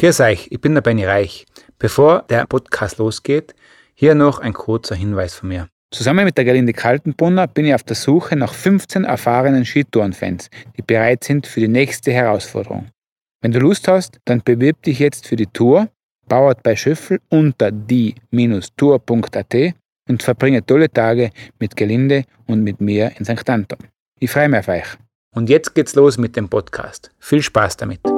Grüß euch, ich bin der Benny Reich. Bevor der Podcast losgeht, hier noch ein kurzer Hinweis von mir. Zusammen mit der Gerlinde Kaltenbrunner bin ich auf der Suche nach 15 erfahrenen Skitourenfans, die bereit sind für die nächste Herausforderung. Wenn du Lust hast, dann bewirb dich jetzt für die Tour, bauert bei Schöffel unter die-tour.at und verbringe tolle Tage mit Gelinde und mit mir in St. Anton. Ich freue mich auf euch. Und jetzt geht's los mit dem Podcast. Viel Spaß damit.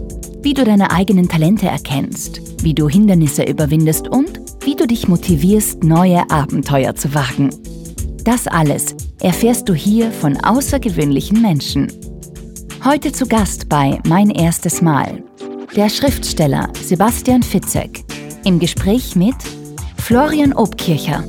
Wie du deine eigenen Talente erkennst, wie du Hindernisse überwindest und wie du dich motivierst, neue Abenteuer zu wagen. Das alles erfährst du hier von außergewöhnlichen Menschen. Heute zu Gast bei Mein erstes Mal der Schriftsteller Sebastian Fitzek im Gespräch mit Florian Obkircher.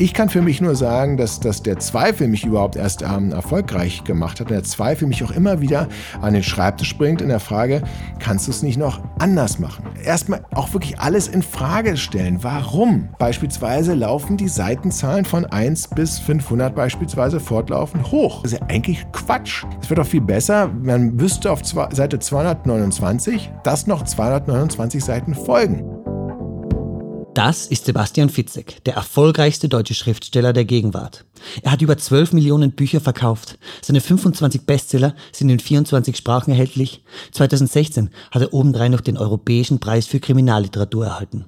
Ich kann für mich nur sagen, dass, dass der Zweifel mich überhaupt erst ähm, erfolgreich gemacht hat. Und der Zweifel mich auch immer wieder an den Schreibtisch bringt in der Frage, kannst du es nicht noch anders machen? Erstmal auch wirklich alles in Frage stellen. Warum? Beispielsweise laufen die Seitenzahlen von 1 bis 500 beispielsweise fortlaufend hoch. Das ist ja eigentlich Quatsch. Es wird doch viel besser, man wüsste auf Seite 229, dass noch 229 Seiten folgen. Das ist Sebastian Fitzek, der erfolgreichste deutsche Schriftsteller der Gegenwart. Er hat über 12 Millionen Bücher verkauft. Seine 25 Bestseller sind in 24 Sprachen erhältlich. 2016 hat er obendrein noch den Europäischen Preis für Kriminalliteratur erhalten.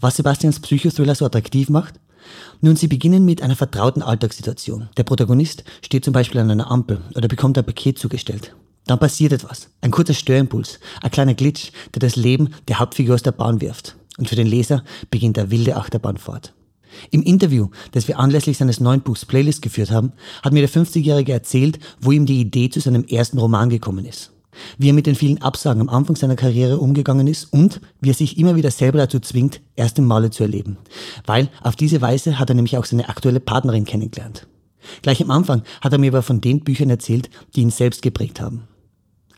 Was Sebastians Psychothriller so attraktiv macht? Nun, sie beginnen mit einer vertrauten Alltagssituation. Der Protagonist steht zum Beispiel an einer Ampel oder bekommt ein Paket zugestellt. Dann passiert etwas. Ein kurzer Störimpuls, ein kleiner Glitch, der das Leben der Hauptfigur aus der Bahn wirft. Und für den Leser beginnt der wilde Achterbahnfahrt. Im Interview, das wir anlässlich seines neuen Buchs Playlist geführt haben, hat mir der 50-Jährige erzählt, wo ihm die Idee zu seinem ersten Roman gekommen ist. Wie er mit den vielen Absagen am Anfang seiner Karriere umgegangen ist und wie er sich immer wieder selber dazu zwingt, erste Male zu erleben. Weil auf diese Weise hat er nämlich auch seine aktuelle Partnerin kennengelernt. Gleich am Anfang hat er mir aber von den Büchern erzählt, die ihn selbst geprägt haben.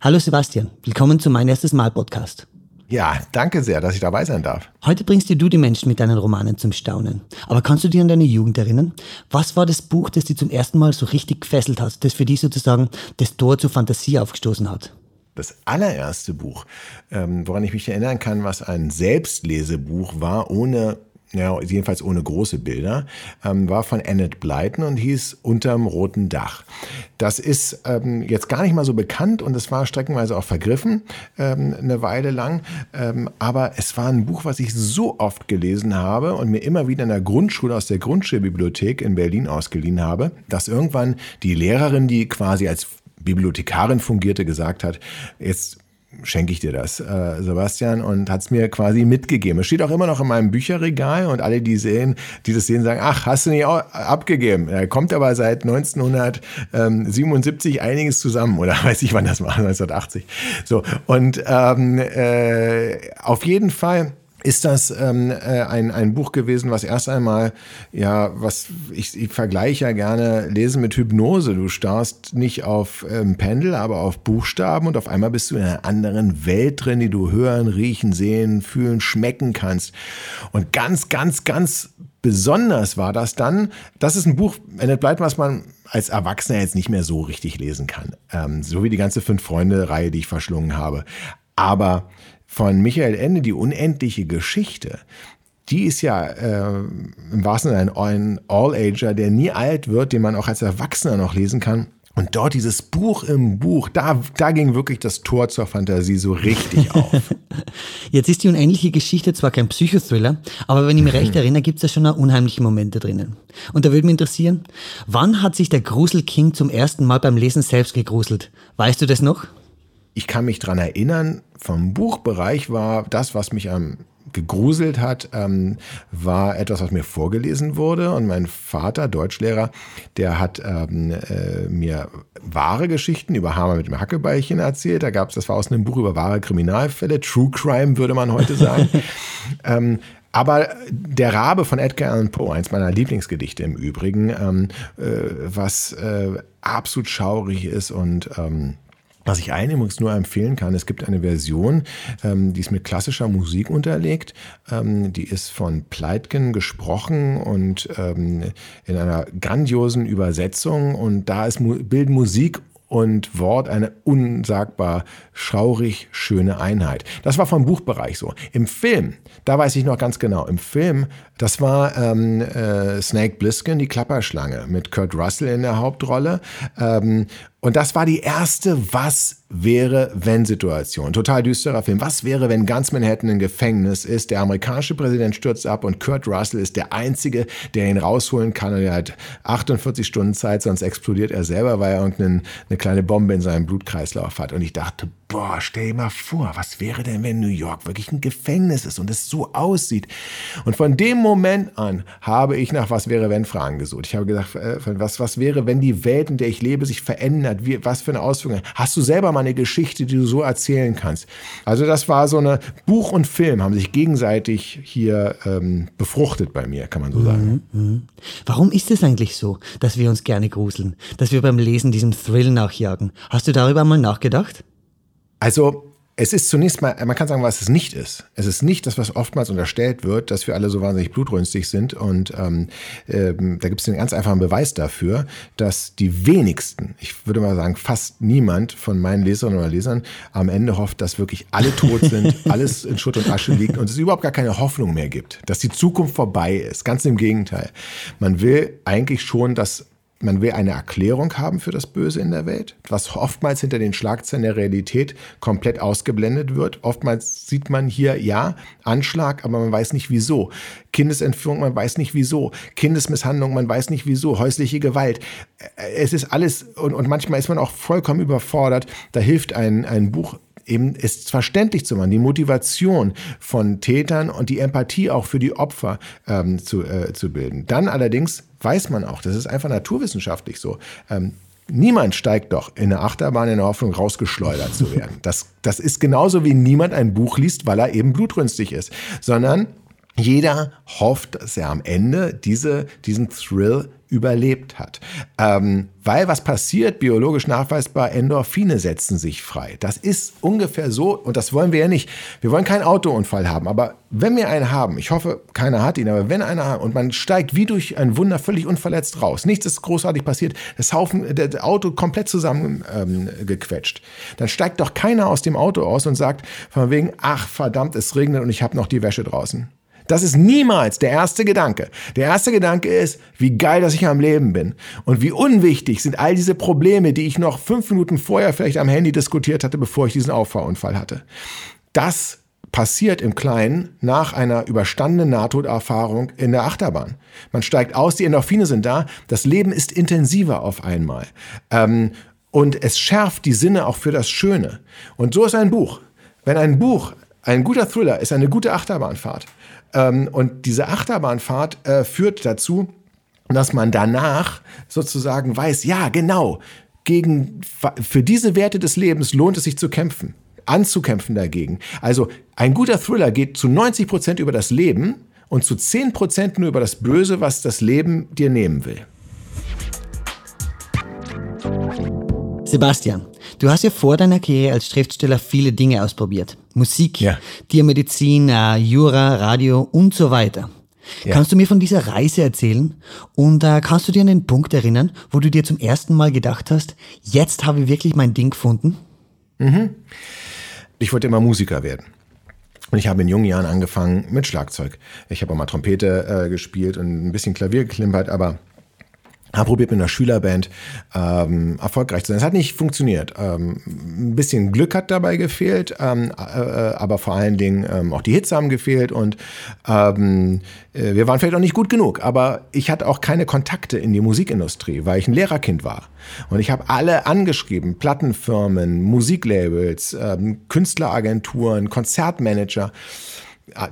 Hallo Sebastian, willkommen zu Mein erstes Mal Podcast. Ja, danke sehr, dass ich dabei sein darf. Heute bringst dir du die Menschen mit deinen Romanen zum Staunen. Aber kannst du dir an deine Jugend erinnern? Was war das Buch, das dich zum ersten Mal so richtig gefesselt hat, das für dich sozusagen das Tor zur Fantasie aufgestoßen hat? Das allererste Buch, ähm, woran ich mich erinnern kann, was ein Selbstlesebuch war, ohne ja, jedenfalls ohne große Bilder, ähm, war von Annette Blyton und hieß Unterm roten Dach. Das ist ähm, jetzt gar nicht mal so bekannt und es war streckenweise auch vergriffen, ähm, eine Weile lang. Ähm, aber es war ein Buch, was ich so oft gelesen habe und mir immer wieder in der Grundschule aus der Grundschulbibliothek in Berlin ausgeliehen habe, dass irgendwann die Lehrerin, die quasi als Bibliothekarin fungierte, gesagt hat, jetzt schenke ich dir das, äh, Sebastian, und hat es mir quasi mitgegeben. Es steht auch immer noch in meinem Bücherregal und alle, die sehen, die das sehen, sagen, ach, hast du nicht abgegeben? Er kommt aber seit 1977 einiges zusammen oder weiß ich, wann das war, 1980. So, und ähm, äh, auf jeden Fall ist das ähm, äh, ein, ein Buch gewesen, was erst einmal, ja, was ich, ich vergleiche ja gerne Lesen mit Hypnose. Du starrst nicht auf ähm, Pendel, aber auf Buchstaben und auf einmal bist du in einer anderen Welt drin, die du hören, riechen, sehen, fühlen, schmecken kannst. Und ganz, ganz, ganz besonders war das dann, das ist ein Buch, Annette Bleit, was man als Erwachsener jetzt nicht mehr so richtig lesen kann. Ähm, so wie die ganze Fünf-Freunde-Reihe, die ich verschlungen habe. Aber von Michael Ende, die unendliche Geschichte, die ist ja äh, im wahrsten Sinne ein All-Ager, der nie alt wird, den man auch als Erwachsener noch lesen kann. Und dort dieses Buch im Buch, da, da ging wirklich das Tor zur Fantasie so richtig auf. Jetzt ist die unendliche Geschichte zwar kein Psychothriller, aber wenn ich mich recht erinnere, gibt es da schon unheimliche Momente drinnen. Und da würde mich interessieren, wann hat sich der Gruselking zum ersten Mal beim Lesen selbst gegruselt? Weißt du das noch? Ich kann mich dran erinnern, vom Buchbereich war das, was mich am gegruselt hat, ähm, war etwas, was mir vorgelesen wurde. Und mein Vater, Deutschlehrer, der hat ähm, äh, mir wahre Geschichten über Hammer mit dem Hackebeilchen erzählt. Da gab es, das war aus einem Buch über wahre Kriminalfälle, True Crime würde man heute sagen. ähm, aber der Rabe von Edgar Allan Poe, eins meiner Lieblingsgedichte im Übrigen, ähm, äh, was äh, absolut schaurig ist und ähm, was ich allen nur empfehlen kann, es gibt eine Version, ähm, die ist mit klassischer Musik unterlegt. Ähm, die ist von Pleitgen gesprochen und ähm, in einer grandiosen Übersetzung. Und da ist, bilden Musik und Wort eine unsagbar schaurig schöne Einheit. Das war vom Buchbereich so. Im Film, da weiß ich noch ganz genau, im Film, das war ähm, äh, Snake Bliskin, die Klapperschlange, mit Kurt Russell in der Hauptrolle. Ähm, und das war die erste Was wäre wenn Situation. Total düsterer Film. Was wäre, wenn ganz Manhattan ein Gefängnis ist? Der amerikanische Präsident stürzt ab und Kurt Russell ist der Einzige, der ihn rausholen kann. Und er hat 48 Stunden Zeit, sonst explodiert er selber, weil er irgendeine eine kleine Bombe in seinem Blutkreislauf hat. Und ich dachte, boah, stell dir mal vor, was wäre denn, wenn New York wirklich ein Gefängnis ist und es so aussieht? Und von dem Moment an habe ich nach Was wäre, wenn Fragen gesucht. Ich habe gesagt, äh, was, was wäre, wenn die Welt, in der ich lebe, sich verändert? Wie, was für eine Auswirkung? Hast du selber mal eine Geschichte, die du so erzählen kannst? Also das war so eine Buch und Film haben sich gegenseitig hier ähm, befruchtet bei mir, kann man so sagen. Mhm, mh. Warum ist es eigentlich so, dass wir uns gerne gruseln, dass wir beim Lesen diesem Thrill nachjagen? Hast du darüber mal nachgedacht? Also es ist zunächst mal, man kann sagen, was es nicht ist. Es ist nicht das, was oftmals unterstellt wird, dass wir alle so wahnsinnig blutrünstig sind. Und ähm, ähm, da gibt es einen ganz einfachen Beweis dafür, dass die wenigsten, ich würde mal sagen fast niemand von meinen Leserinnen oder Lesern am Ende hofft, dass wirklich alle tot sind, alles in Schutt und Asche liegt und es überhaupt gar keine Hoffnung mehr gibt, dass die Zukunft vorbei ist. Ganz im Gegenteil. Man will eigentlich schon, dass man will eine Erklärung haben für das Böse in der Welt, was oftmals hinter den Schlagzeilen der Realität komplett ausgeblendet wird. Oftmals sieht man hier, ja, Anschlag, aber man weiß nicht wieso. Kindesentführung, man weiß nicht wieso. Kindesmisshandlung, man weiß nicht wieso. Häusliche Gewalt. Es ist alles, und, und manchmal ist man auch vollkommen überfordert. Da hilft ein, ein Buch eben es verständlich zu machen, die Motivation von Tätern und die Empathie auch für die Opfer ähm, zu, äh, zu bilden. Dann allerdings weiß man auch, das ist einfach naturwissenschaftlich so. Ähm, Niemand steigt doch in eine Achterbahn in der Hoffnung, rausgeschleudert zu werden. Das, das ist genauso wie niemand ein Buch liest, weil er eben blutrünstig ist, sondern jeder hofft, dass er am Ende diese, diesen Thrill überlebt hat. Ähm, weil was passiert, biologisch nachweisbar, Endorphine setzen sich frei. Das ist ungefähr so, und das wollen wir ja nicht. Wir wollen keinen Autounfall haben, aber wenn wir einen haben, ich hoffe, keiner hat ihn, aber wenn einer hat und man steigt wie durch ein Wunder völlig unverletzt raus, nichts ist großartig passiert, das Haufen, das Auto komplett zusammengequetscht, ähm, dann steigt doch keiner aus dem Auto aus und sagt von wegen, ach verdammt, es regnet und ich habe noch die Wäsche draußen. Das ist niemals der erste Gedanke. Der erste Gedanke ist, wie geil, dass ich am Leben bin. Und wie unwichtig sind all diese Probleme, die ich noch fünf Minuten vorher vielleicht am Handy diskutiert hatte, bevor ich diesen Auffahrunfall hatte. Das passiert im Kleinen nach einer überstandenen Nahtoderfahrung in der Achterbahn. Man steigt aus, die Endorphine sind da, das Leben ist intensiver auf einmal. Ähm, und es schärft die Sinne auch für das Schöne. Und so ist ein Buch. Wenn ein Buch, ein guter Thriller ist eine gute Achterbahnfahrt, ähm, und diese Achterbahnfahrt äh, führt dazu, dass man danach sozusagen weiß, ja, genau, gegen, für diese Werte des Lebens lohnt es sich zu kämpfen, anzukämpfen dagegen. Also ein guter Thriller geht zu 90 Prozent über das Leben und zu 10 Prozent nur über das Böse, was das Leben dir nehmen will. Sebastian, du hast ja vor deiner Karriere als Schriftsteller viele Dinge ausprobiert. Musik, ja. Tiermedizin, äh, Jura, Radio und so weiter. Ja. Kannst du mir von dieser Reise erzählen? Und äh, kannst du dir an den Punkt erinnern, wo du dir zum ersten Mal gedacht hast, jetzt habe ich wirklich mein Ding gefunden? Mhm. Ich wollte immer Musiker werden. Und ich habe in jungen Jahren angefangen mit Schlagzeug. Ich habe auch mal Trompete äh, gespielt und ein bisschen Klavier geklimpert, aber habe probiert mit einer Schülerband ähm, erfolgreich zu sein. Es hat nicht funktioniert. Ähm, ein bisschen Glück hat dabei gefehlt, ähm, äh, aber vor allen Dingen ähm, auch die Hits haben gefehlt und ähm, äh, wir waren vielleicht auch nicht gut genug. Aber ich hatte auch keine Kontakte in die Musikindustrie, weil ich ein Lehrerkind war. Und ich habe alle angeschrieben, Plattenfirmen, Musiklabels, ähm, Künstleragenturen, Konzertmanager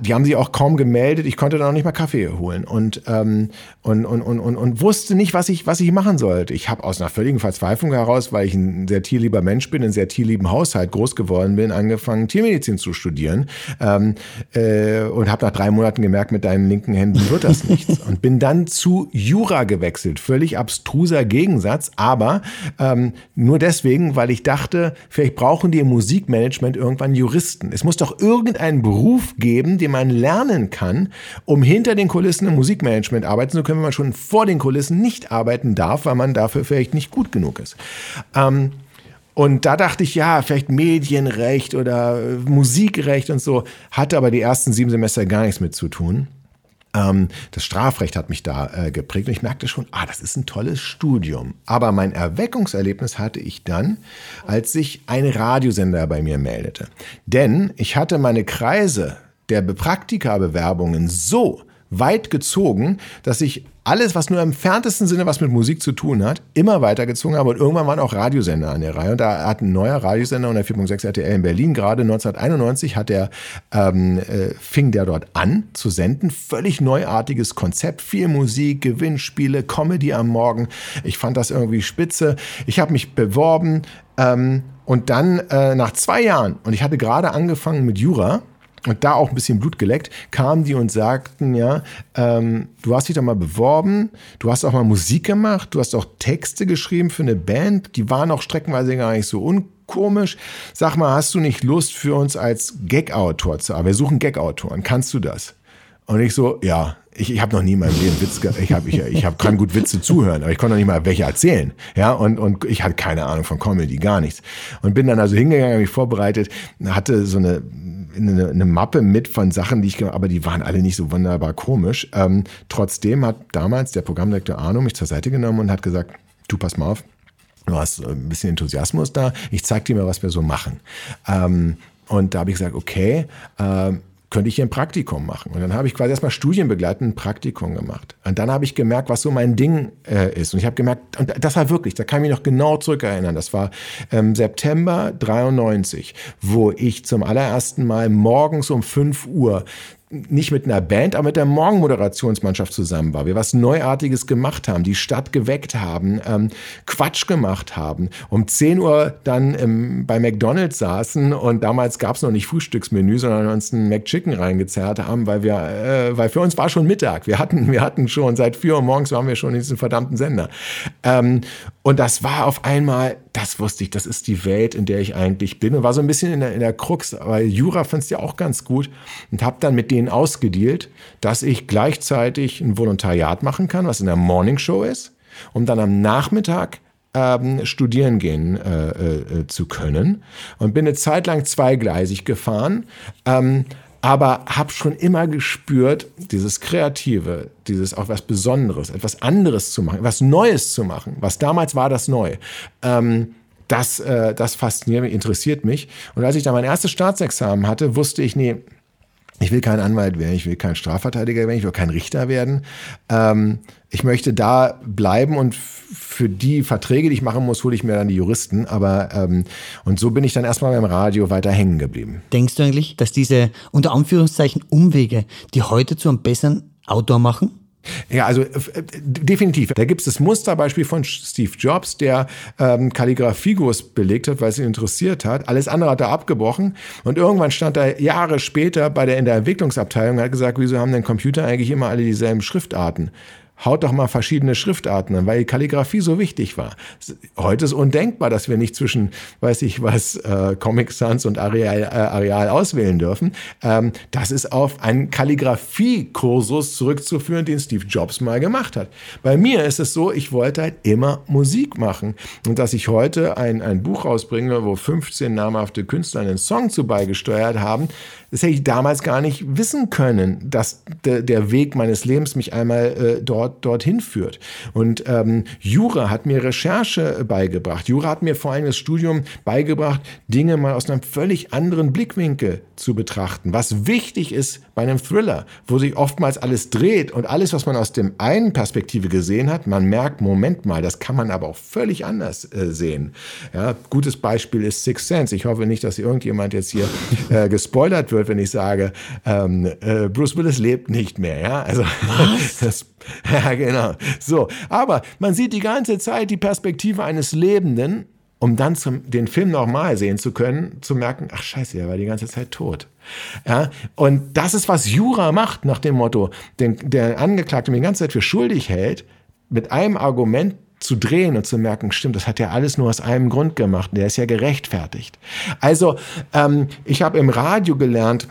die haben sich auch kaum gemeldet. Ich konnte da noch nicht mal Kaffee holen und, ähm, und, und, und, und, und wusste nicht, was ich, was ich machen sollte. Ich habe aus einer völligen Verzweiflung heraus, weil ich ein sehr tierlieber Mensch bin, in sehr tierlieben Haushalt groß geworden bin, angefangen, Tiermedizin zu studieren ähm, äh, und habe nach drei Monaten gemerkt, mit deinen linken Händen wird das nichts. und bin dann zu Jura gewechselt. Völlig abstruser Gegensatz, aber ähm, nur deswegen, weil ich dachte, vielleicht brauchen die im Musikmanagement irgendwann Juristen. Es muss doch irgendeinen Beruf geben, geben, den man lernen kann, um hinter den Kulissen im Musikmanagement arbeiten zu können, wenn man schon vor den Kulissen nicht arbeiten darf, weil man dafür vielleicht nicht gut genug ist. Ähm, und da dachte ich, ja, vielleicht Medienrecht oder Musikrecht und so, hatte aber die ersten sieben Semester gar nichts mit zu tun. Ähm, das Strafrecht hat mich da äh, geprägt und ich merkte schon, ah, das ist ein tolles Studium. Aber mein Erweckungserlebnis hatte ich dann, als sich ein Radiosender bei mir meldete. Denn ich hatte meine Kreise der Praktikabewerbungen so weit gezogen, dass ich alles, was nur im entferntesten Sinne was mit Musik zu tun hat, immer weitergezogen habe. Und irgendwann waren auch Radiosender an der Reihe. Und da hat ein neuer Radiosender unter 4.6 RTL in Berlin gerade 1991 hat der, ähm, äh, fing der dort an zu senden. Völlig neuartiges Konzept. Viel Musik, Gewinnspiele, Comedy am Morgen. Ich fand das irgendwie spitze. Ich habe mich beworben. Ähm, und dann äh, nach zwei Jahren, und ich hatte gerade angefangen mit Jura, und da auch ein bisschen Blut geleckt, kamen die und sagten, ja, ähm, du hast dich doch mal beworben, du hast auch mal Musik gemacht, du hast auch Texte geschrieben für eine Band, die waren auch streckenweise gar nicht so unkomisch. Sag mal, hast du nicht Lust für uns als Gag-Autor zu arbeiten? Wir suchen Gag-Autoren, kannst du das? Und ich so, ja, ich, ich habe noch nie in meinem Witz gehabt. Ich habe ich, ich hab, kann gut Witze zuhören, aber ich konnte noch nicht mal welche erzählen. Ja, und, und ich hatte keine Ahnung von Comedy, gar nichts. Und bin dann also hingegangen, habe mich vorbereitet, hatte so eine eine, eine Mappe mit von Sachen, die ich gemacht aber die waren alle nicht so wunderbar komisch. Ähm, trotzdem hat damals der Programmdirektor Arno mich zur Seite genommen und hat gesagt, du pass mal auf, du hast ein bisschen Enthusiasmus da, ich zeig dir mal, was wir so machen. Ähm, und da habe ich gesagt, okay, ähm, könnte ich hier ein Praktikum machen. Und dann habe ich quasi erstmal studienbegleitend ein Praktikum gemacht. Und dann habe ich gemerkt, was so mein Ding äh, ist. Und ich habe gemerkt, und das war wirklich, da kann ich mich noch genau zurückerinnern, das war ähm, September 93, wo ich zum allerersten Mal morgens um 5 Uhr nicht mit einer Band, aber mit der Morgenmoderationsmannschaft zusammen war. Wir was Neuartiges gemacht haben, die Stadt geweckt haben, ähm, Quatsch gemacht haben. Um 10 Uhr dann ähm, bei McDonalds saßen und damals gab es noch nicht Frühstücksmenü, sondern uns einen McChicken reingezerrt haben, weil wir, äh, weil für uns war schon Mittag. Wir hatten, wir hatten schon seit 4 Uhr morgens waren wir schon in diesem verdammten Sender. Ähm, und das war auf einmal, das wusste ich, das ist die Welt, in der ich eigentlich bin. Und war so ein bisschen in der, in der Krux, weil Jura fand es ja auch ganz gut und habe dann mit denen ausgedealt, dass ich gleichzeitig ein Volontariat machen kann, was in der Morningshow ist, um dann am Nachmittag ähm, studieren gehen äh, äh, zu können. Und bin eine Zeit lang zweigleisig gefahren. Ähm, aber habe schon immer gespürt, dieses Kreative, dieses auch was Besonderes, etwas anderes zu machen, etwas Neues zu machen, was damals war das neu. Ähm, das, äh, das fasziniert mich, interessiert mich. Und als ich da mein erstes Staatsexamen hatte, wusste ich, nee, ich will kein Anwalt werden, ich will kein Strafverteidiger werden, ich will kein Richter werden. Ähm, ich möchte da bleiben und für die Verträge, die ich machen muss, hole ich mir dann die Juristen. Aber ähm, und so bin ich dann erstmal beim Radio weiter hängen geblieben. Denkst du eigentlich, dass diese unter Anführungszeichen Umwege, die heute zu einem besseren Autor machen? Ja, also äh, definitiv. Da gibt es das Musterbeispiel von Steve Jobs, der ähm, Kalligrafiegurs belegt hat, weil es ihn interessiert hat. Alles andere hat er abgebrochen. Und irgendwann stand er Jahre später bei der in der Entwicklungsabteilung und hat gesagt, wieso haben denn Computer eigentlich immer alle dieselben Schriftarten? Haut doch mal verschiedene Schriftarten an, weil die Kalligrafie so wichtig war. Heute ist undenkbar, dass wir nicht zwischen, weiß ich was, äh, Comic Sans und Areal, äh, Areal auswählen dürfen. Ähm, das ist auf einen Kalligrafie-Kursus zurückzuführen, den Steve Jobs mal gemacht hat. Bei mir ist es so, ich wollte halt immer Musik machen. Und dass ich heute ein, ein Buch rausbringe, wo 15 namhafte Künstler einen Song zu beigesteuert haben, das hätte ich damals gar nicht wissen können, dass de, der Weg meines Lebens mich einmal äh, dort dort dorthin führt. Und ähm, Jura hat mir Recherche beigebracht. Jura hat mir vor allem das Studium beigebracht, Dinge mal aus einem völlig anderen Blickwinkel zu betrachten. Was wichtig ist bei einem Thriller, wo sich oftmals alles dreht und alles, was man aus dem einen Perspektive gesehen hat, man merkt, Moment mal, das kann man aber auch völlig anders äh, sehen. Ja, gutes Beispiel ist Six Sense. Ich hoffe nicht, dass irgendjemand jetzt hier äh, gespoilert wird, wenn ich sage, ähm, äh, Bruce Willis lebt nicht mehr. Ja, also das, ja genau. So, aber man sieht die ganze Zeit die Perspektive eines Lebenden um dann zum, den Film nochmal sehen zu können, zu merken, ach scheiße, er war die ganze Zeit tot. Ja, und das ist, was Jura macht, nach dem Motto, den, der Angeklagte die ganze Zeit für schuldig hält, mit einem Argument zu drehen und zu merken, stimmt, das hat er alles nur aus einem Grund gemacht, der ist ja gerechtfertigt. Also, ähm, ich habe im Radio gelernt,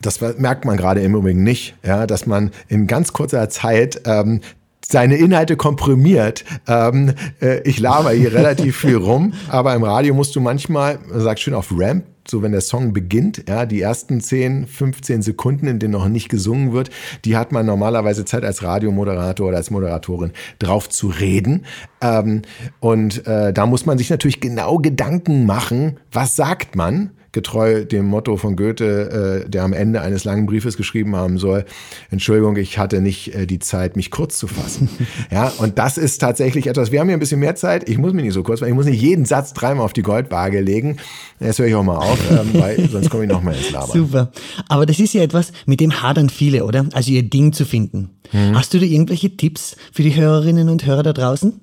das merkt man gerade im Übrigen nicht, ja, dass man in ganz kurzer Zeit ähm, seine Inhalte komprimiert. Ähm, äh, ich laber hier relativ viel rum, aber im Radio musst du manchmal, man sagt schön auf Ramp, so wenn der Song beginnt, ja, die ersten 10, 15 Sekunden, in denen noch nicht gesungen wird, die hat man normalerweise Zeit als Radiomoderator oder als Moderatorin drauf zu reden. Ähm, und äh, da muss man sich natürlich genau Gedanken machen, was sagt man, getreu dem Motto von Goethe, äh, der am Ende eines langen Briefes geschrieben haben soll, Entschuldigung, ich hatte nicht äh, die Zeit, mich kurz zu fassen. ja, und das ist tatsächlich etwas, wir haben hier ein bisschen mehr Zeit, ich muss mich nicht so kurz, weil ich muss nicht jeden Satz dreimal auf die Goldwaage legen. Jetzt höre ich auch mal auf, ähm, weil sonst komme ich noch mal ins Labern. Super. Aber das ist ja etwas, mit dem hadern viele, oder? Also ihr Ding zu finden. Hm. Hast du da irgendwelche Tipps für die Hörerinnen und Hörer da draußen?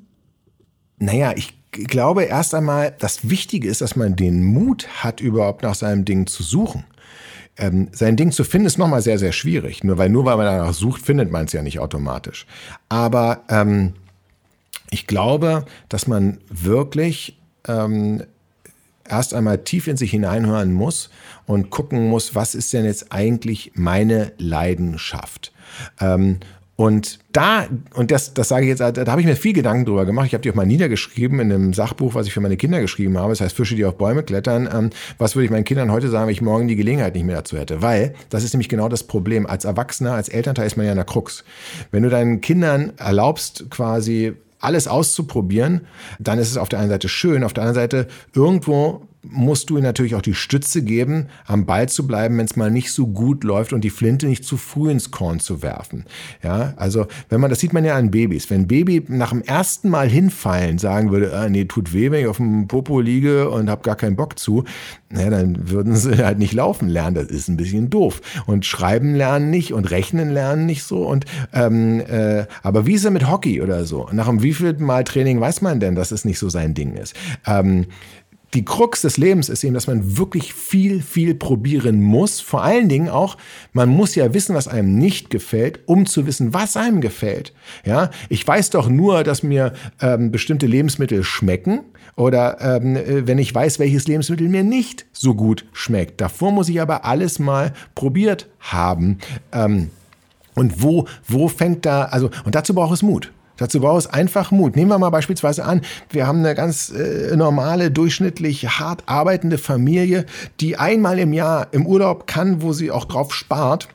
Naja, ich glaube erst einmal, das Wichtige ist, dass man den Mut hat, überhaupt nach seinem Ding zu suchen. Ähm, sein Ding zu finden ist nochmal sehr, sehr schwierig. Nur weil, nur weil man danach sucht, findet man es ja nicht automatisch. Aber ähm, ich glaube, dass man wirklich ähm, erst einmal tief in sich hineinhören muss und gucken muss, was ist denn jetzt eigentlich meine Leidenschaft? Und da, und das, das sage ich jetzt, da habe ich mir viel Gedanken drüber gemacht. Ich habe die auch mal niedergeschrieben in einem Sachbuch, was ich für meine Kinder geschrieben habe. Das heißt Fische, die auf Bäume klettern. Ähm, was würde ich meinen Kindern heute sagen, wenn ich morgen die Gelegenheit nicht mehr dazu hätte? Weil das ist nämlich genau das Problem. Als Erwachsener, als Elternteil ist man ja in der Krux. Wenn du deinen Kindern erlaubst, quasi alles auszuprobieren, dann ist es auf der einen Seite schön, auf der anderen Seite irgendwo musst du ihm natürlich auch die Stütze geben, am Ball zu bleiben, wenn es mal nicht so gut läuft und die Flinte nicht zu früh ins Korn zu werfen. Ja, also wenn man, das sieht man ja an Babys. Wenn ein Baby nach dem ersten Mal hinfallen sagen würde, ah, nee, tut weh, wenn ich auf dem Popo liege und habe gar keinen Bock zu, ja, dann würden sie halt nicht laufen lernen. Das ist ein bisschen doof. Und schreiben lernen nicht und rechnen lernen nicht so. Und ähm, äh, aber wie ist er mit Hockey oder so? Nach dem wievielten Mal Training weiß man denn, dass es nicht so sein Ding ist? Ähm, die Krux des Lebens ist eben, dass man wirklich viel, viel probieren muss. Vor allen Dingen auch, man muss ja wissen, was einem nicht gefällt, um zu wissen, was einem gefällt. Ja, ich weiß doch nur, dass mir ähm, bestimmte Lebensmittel schmecken oder ähm, äh, wenn ich weiß, welches Lebensmittel mir nicht so gut schmeckt. Davor muss ich aber alles mal probiert haben. Ähm, und wo, wo fängt da, also, und dazu braucht es Mut. Dazu braucht es einfach Mut. Nehmen wir mal beispielsweise an, wir haben eine ganz äh, normale, durchschnittlich hart arbeitende Familie, die einmal im Jahr im Urlaub kann, wo sie auch drauf spart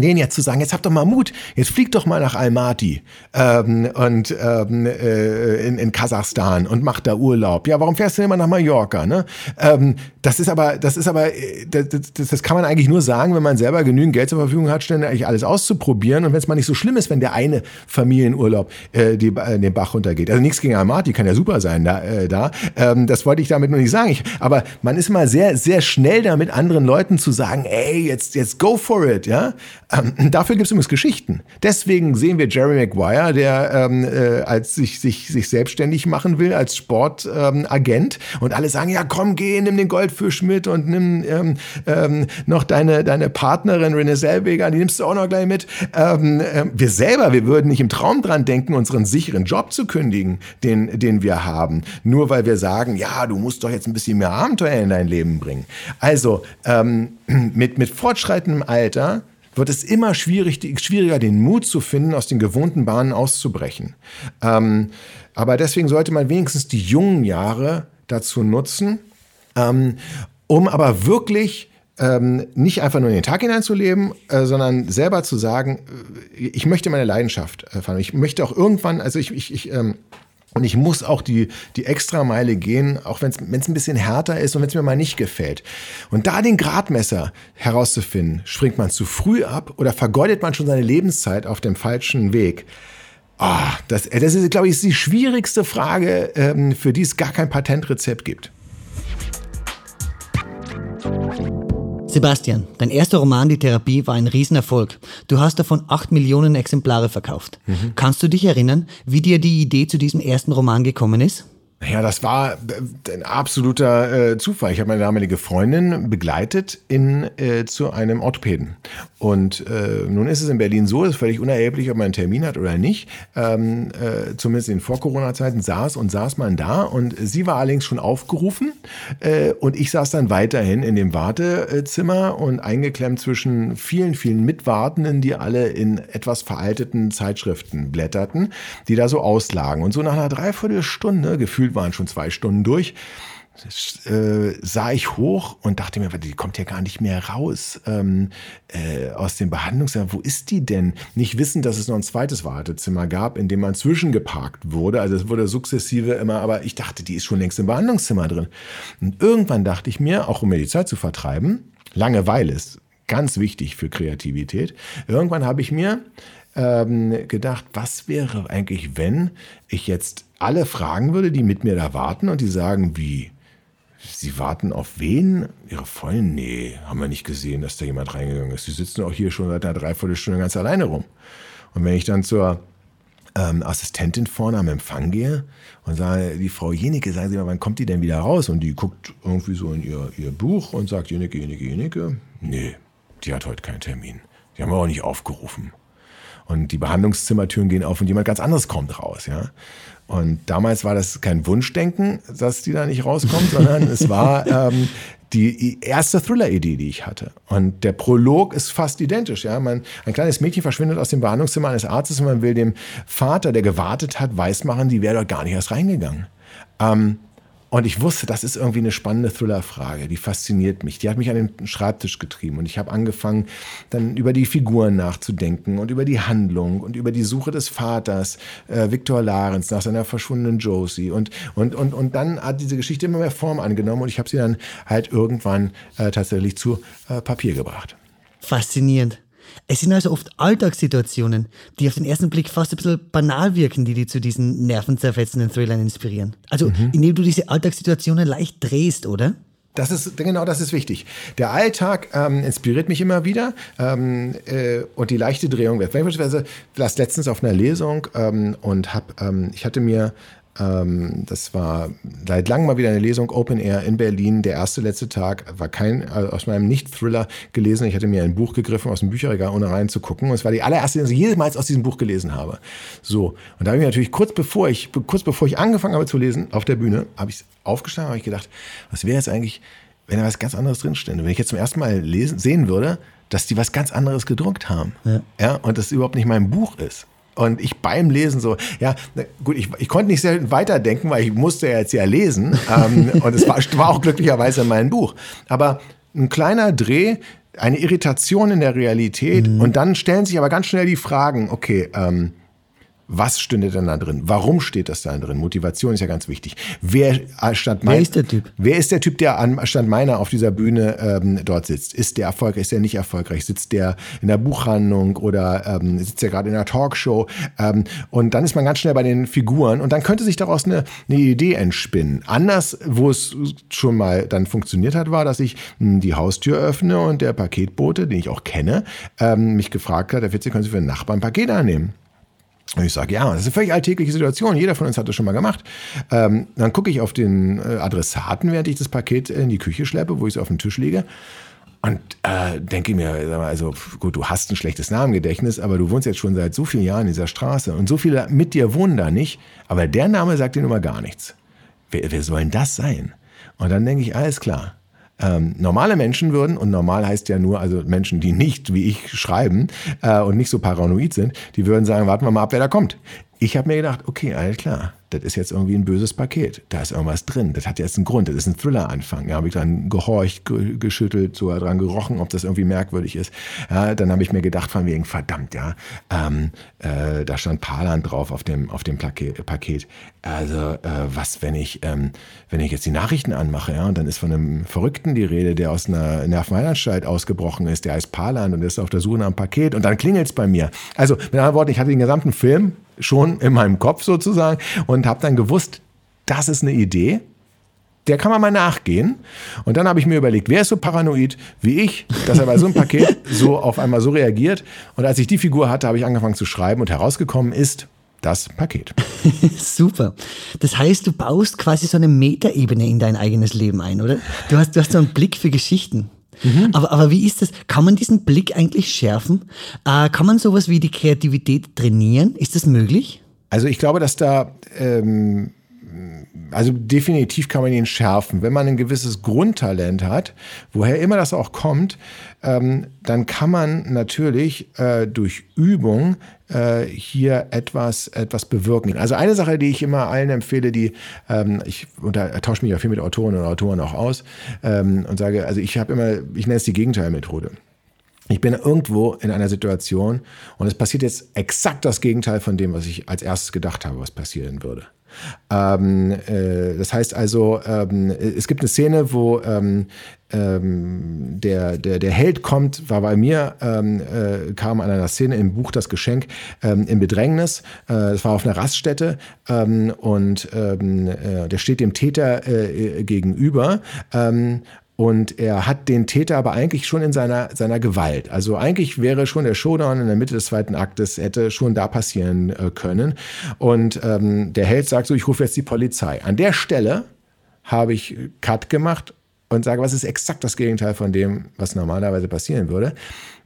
denen jetzt zu sagen, jetzt habt doch mal Mut, jetzt fliegt doch mal nach Almaty ähm, und ähm, äh, in, in Kasachstan und macht da Urlaub. Ja, warum fährst du denn immer nach Mallorca? Ne? Ähm, das ist aber, das ist aber, äh, das, das, das kann man eigentlich nur sagen, wenn man selber genügend Geld zur Verfügung hat, ständig eigentlich alles auszuprobieren und wenn es mal nicht so schlimm ist, wenn der eine Familienurlaub äh, die, äh, den Bach runtergeht. Also nichts gegen Almaty, kann ja super sein da. Äh, da. Ähm, das wollte ich damit nur nicht sagen. Ich, aber man ist mal sehr, sehr schnell damit, anderen Leuten zu sagen, ey, jetzt, jetzt go for it, ja. Ähm, dafür gibt es übrigens Geschichten. Deswegen sehen wir Jerry Maguire, der ähm, äh, als sich, sich, sich selbstständig machen will als Sportagent ähm, und alle sagen, ja komm, geh, nimm den Goldfisch mit und nimm ähm, ähm, noch deine, deine Partnerin Renée Selweger, die nimmst du auch noch gleich mit. Ähm, äh, wir selber, wir würden nicht im Traum dran denken, unseren sicheren Job zu kündigen, den, den wir haben. Nur weil wir sagen, ja, du musst doch jetzt ein bisschen mehr Abenteuer in dein Leben bringen. Also ähm, mit, mit fortschreitendem Alter wird es immer schwierig, schwieriger, den Mut zu finden, aus den gewohnten Bahnen auszubrechen. Ähm, aber deswegen sollte man wenigstens die jungen Jahre dazu nutzen, ähm, um aber wirklich ähm, nicht einfach nur in den Tag hineinzuleben, äh, sondern selber zu sagen, äh, ich möchte meine Leidenschaft äh. Ich möchte auch irgendwann, also ich, ich, ich ähm, und ich muss auch die, die Extrameile gehen, auch wenn es ein bisschen härter ist und wenn es mir mal nicht gefällt. Und da den Gradmesser herauszufinden, springt man zu früh ab oder vergeudet man schon seine Lebenszeit auf dem falschen Weg? Oh, das, das ist, glaube ich, die schwierigste Frage, ähm, für die es gar kein Patentrezept gibt. Sebastian, dein erster Roman, Die Therapie, war ein Riesenerfolg. Du hast davon acht Millionen Exemplare verkauft. Mhm. Kannst du dich erinnern, wie dir die Idee zu diesem ersten Roman gekommen ist? Ja, das war äh, ein absoluter äh, Zufall. Ich habe meine damalige Freundin begleitet in, äh, zu einem Orthopäden. Und äh, nun ist es in Berlin so, es ist völlig unerheblich, ob man einen Termin hat oder nicht. Ähm, äh, zumindest in Vor-Corona-Zeiten saß und saß man da. Und sie war allerdings schon aufgerufen. Äh, und ich saß dann weiterhin in dem Wartezimmer und eingeklemmt zwischen vielen, vielen Mitwartenden, die alle in etwas veralteten Zeitschriften blätterten, die da so auslagen. Und so nach einer Dreiviertelstunde gefühlt waren schon zwei Stunden durch, äh, sah ich hoch und dachte mir, die kommt ja gar nicht mehr raus ähm, äh, aus dem Behandlungszimmer. Wo ist die denn? Nicht wissen, dass es noch ein zweites Wartezimmer gab, in dem man zwischengeparkt wurde. Also es wurde sukzessive immer, aber ich dachte, die ist schon längst im Behandlungszimmer drin. Und irgendwann dachte ich mir, auch um mir die Zeit zu vertreiben, Langeweile ist ganz wichtig für Kreativität. Irgendwann habe ich mir ähm, gedacht, was wäre eigentlich, wenn ich jetzt alle fragen würde, die mit mir da warten und die sagen, wie? Sie warten auf wen? Ihre Freundin? Nee, haben wir nicht gesehen, dass da jemand reingegangen ist. Sie sitzen auch hier schon seit einer Dreiviertelstunde ganz alleine rum. Und wenn ich dann zur ähm, Assistentin vorne am Empfang gehe und sage, die Frau Jenike, sagen Sie mal, wann kommt die denn wieder raus? Und die guckt irgendwie so in ihr, ihr Buch und sagt, Jenike, Jenike, Jenike. Nee, die hat heute keinen Termin. Die haben wir auch nicht aufgerufen. Und die Behandlungszimmertüren gehen auf und jemand ganz anderes kommt raus, ja. Und damals war das kein Wunschdenken, dass die da nicht rauskommt, sondern es war ähm, die erste Thriller-Idee, die ich hatte. Und der Prolog ist fast identisch. Ja? Man, ein kleines Mädchen verschwindet aus dem Behandlungszimmer eines Arztes und man will dem Vater, der gewartet hat, weismachen, die wäre dort gar nicht erst reingegangen. Ähm, und ich wusste, das ist irgendwie eine spannende Thriller-Frage, die fasziniert mich. Die hat mich an den Schreibtisch getrieben und ich habe angefangen, dann über die Figuren nachzudenken und über die Handlung und über die Suche des Vaters, äh, Viktor Larenz, nach seiner verschwundenen Josie. Und, und, und, und dann hat diese Geschichte immer mehr Form angenommen und ich habe sie dann halt irgendwann äh, tatsächlich zu äh, Papier gebracht. Faszinierend. Es sind also oft Alltagssituationen, die auf den ersten Blick fast ein bisschen banal wirken, die dich zu diesen nervenzerfetzenden Thrillern inspirieren. Also, mhm. indem du diese Alltagssituationen leicht drehst, oder? Das ist genau das ist wichtig. Der Alltag ähm, inspiriert mich immer wieder ähm, äh, und die leichte Drehung. Ich war letztens auf einer Lesung ähm, und habe ähm, ich hatte mir ähm, das war seit langem mal wieder eine Lesung Open Air in Berlin. Der erste letzte Tag war kein also aus meinem Nicht-Thriller gelesen. Ich hatte mir ein Buch gegriffen aus dem Bücherregal, ohne reinzugucken. Und es war die allererste, die ich jemals aus diesem Buch gelesen habe. So und da habe ich natürlich kurz bevor ich kurz bevor ich angefangen habe zu lesen auf der Bühne, habe ich aufgestanden, habe ich gedacht, was wäre jetzt eigentlich, wenn da was ganz anderes drinstände? Wenn ich jetzt zum ersten Mal lesen, sehen würde, dass die was ganz anderes gedruckt haben, ja, ja und das überhaupt nicht mein Buch ist. Und ich beim Lesen so, ja, gut, ich, ich konnte nicht sehr weiterdenken, weil ich musste ja jetzt ja lesen. ähm, und es war, war auch glücklicherweise mein Buch. Aber ein kleiner Dreh, eine Irritation in der Realität. Mhm. Und dann stellen sich aber ganz schnell die Fragen, okay, ähm, was stünde denn da drin? Warum steht das da drin? Motivation ist ja ganz wichtig. Wer stand mein, Wer ist der Typ? Wer ist der Typ, der anstatt meiner auf dieser Bühne ähm, dort sitzt? Ist der erfolgreich? Ist der nicht erfolgreich? Sitzt der in der Buchhandlung oder ähm, sitzt der gerade in einer Talkshow? Ähm, und dann ist man ganz schnell bei den Figuren und dann könnte sich daraus eine, eine Idee entspinnen. Anders, wo es schon mal dann funktioniert hat, war, dass ich hm, die Haustür öffne und der Paketbote, den ich auch kenne, ähm, mich gefragt hat, der Witze, können Sie für einen Nachbarn ein Paket annehmen? Und ich sage, ja, das ist eine völlig alltägliche Situation. Jeder von uns hat das schon mal gemacht. Ähm, dann gucke ich auf den äh, Adressaten, während ich das Paket in die Küche schleppe, wo ich es auf den Tisch lege. Und äh, denke mir, also gut, du hast ein schlechtes Namengedächtnis, aber du wohnst jetzt schon seit so vielen Jahren in dieser Straße und so viele mit dir wohnen da nicht. Aber der Name sagt dir nun mal gar nichts. Wer, wer soll denn das sein? Und dann denke ich, alles klar ähm, normale Menschen würden, und normal heißt ja nur, also Menschen, die nicht wie ich schreiben äh, und nicht so paranoid sind, die würden sagen, warten wir mal ab, wer da kommt. ich habe mir gedacht, okay, alles klar, das ist jetzt irgendwie ein böses Paket. Da ist irgendwas drin. Das hat jetzt einen Grund. Das ist ein Thriller-Anfang. Da habe ich dann gehorcht, geschüttelt, so dran gerochen, ob das irgendwie merkwürdig ist. Ja, dann habe ich mir gedacht, von wegen, verdammt, ja, ähm, äh, da stand Palan drauf auf dem, auf dem Paket. Also, äh, was, wenn ich, ähm, wenn ich jetzt die Nachrichten anmache, ja, und dann ist von einem Verrückten die Rede, der aus einer Nervenheilanstalt ausgebrochen ist, der heißt Palan und ist auf der Suche nach einem Paket und dann klingelt es bei mir. Also, mit anderen Worten, ich hatte den gesamten Film schon in meinem Kopf sozusagen und habe dann gewusst, das ist eine Idee, der kann man mal nachgehen. Und dann habe ich mir überlegt, wer ist so paranoid wie ich, dass er bei so einem Paket so auf einmal so reagiert. Und als ich die Figur hatte, habe ich angefangen zu schreiben und herausgekommen ist das Paket. Super. Das heißt, du baust quasi so eine Metaebene in dein eigenes Leben ein, oder? Du hast, du hast so einen Blick für Geschichten. Mhm. Aber, aber wie ist das? Kann man diesen Blick eigentlich schärfen? Äh, kann man sowas wie die Kreativität trainieren? Ist das möglich? Also ich glaube, dass da ähm, also definitiv kann man ihn schärfen. Wenn man ein gewisses Grundtalent hat, woher immer das auch kommt, ähm, dann kann man natürlich äh, durch Übung äh, hier etwas, etwas bewirken. Also eine Sache, die ich immer allen empfehle, die ähm, ich tausche mich ja viel mit Autoren und Autoren auch aus ähm, und sage, also ich habe immer, ich nenne es die Gegenteilmethode. Ich bin irgendwo in einer Situation und es passiert jetzt exakt das Gegenteil von dem, was ich als erstes gedacht habe, was passieren würde. Ähm, äh, das heißt also, ähm, es gibt eine Szene, wo ähm, ähm, der, der, der Held kommt, war bei mir, ähm, äh, kam an einer Szene im Buch Das Geschenk ähm, in Bedrängnis. Äh, es war auf einer Raststätte ähm, und äh, der steht dem Täter äh, gegenüber ähm, und er hat den Täter aber eigentlich schon in seiner, seiner Gewalt. Also eigentlich wäre schon der Showdown in der Mitte des zweiten Aktes, hätte schon da passieren äh, können. Und ähm, der Held sagt so, ich rufe jetzt die Polizei. An der Stelle habe ich Cut gemacht und sage, was ist exakt das Gegenteil von dem, was normalerweise passieren würde.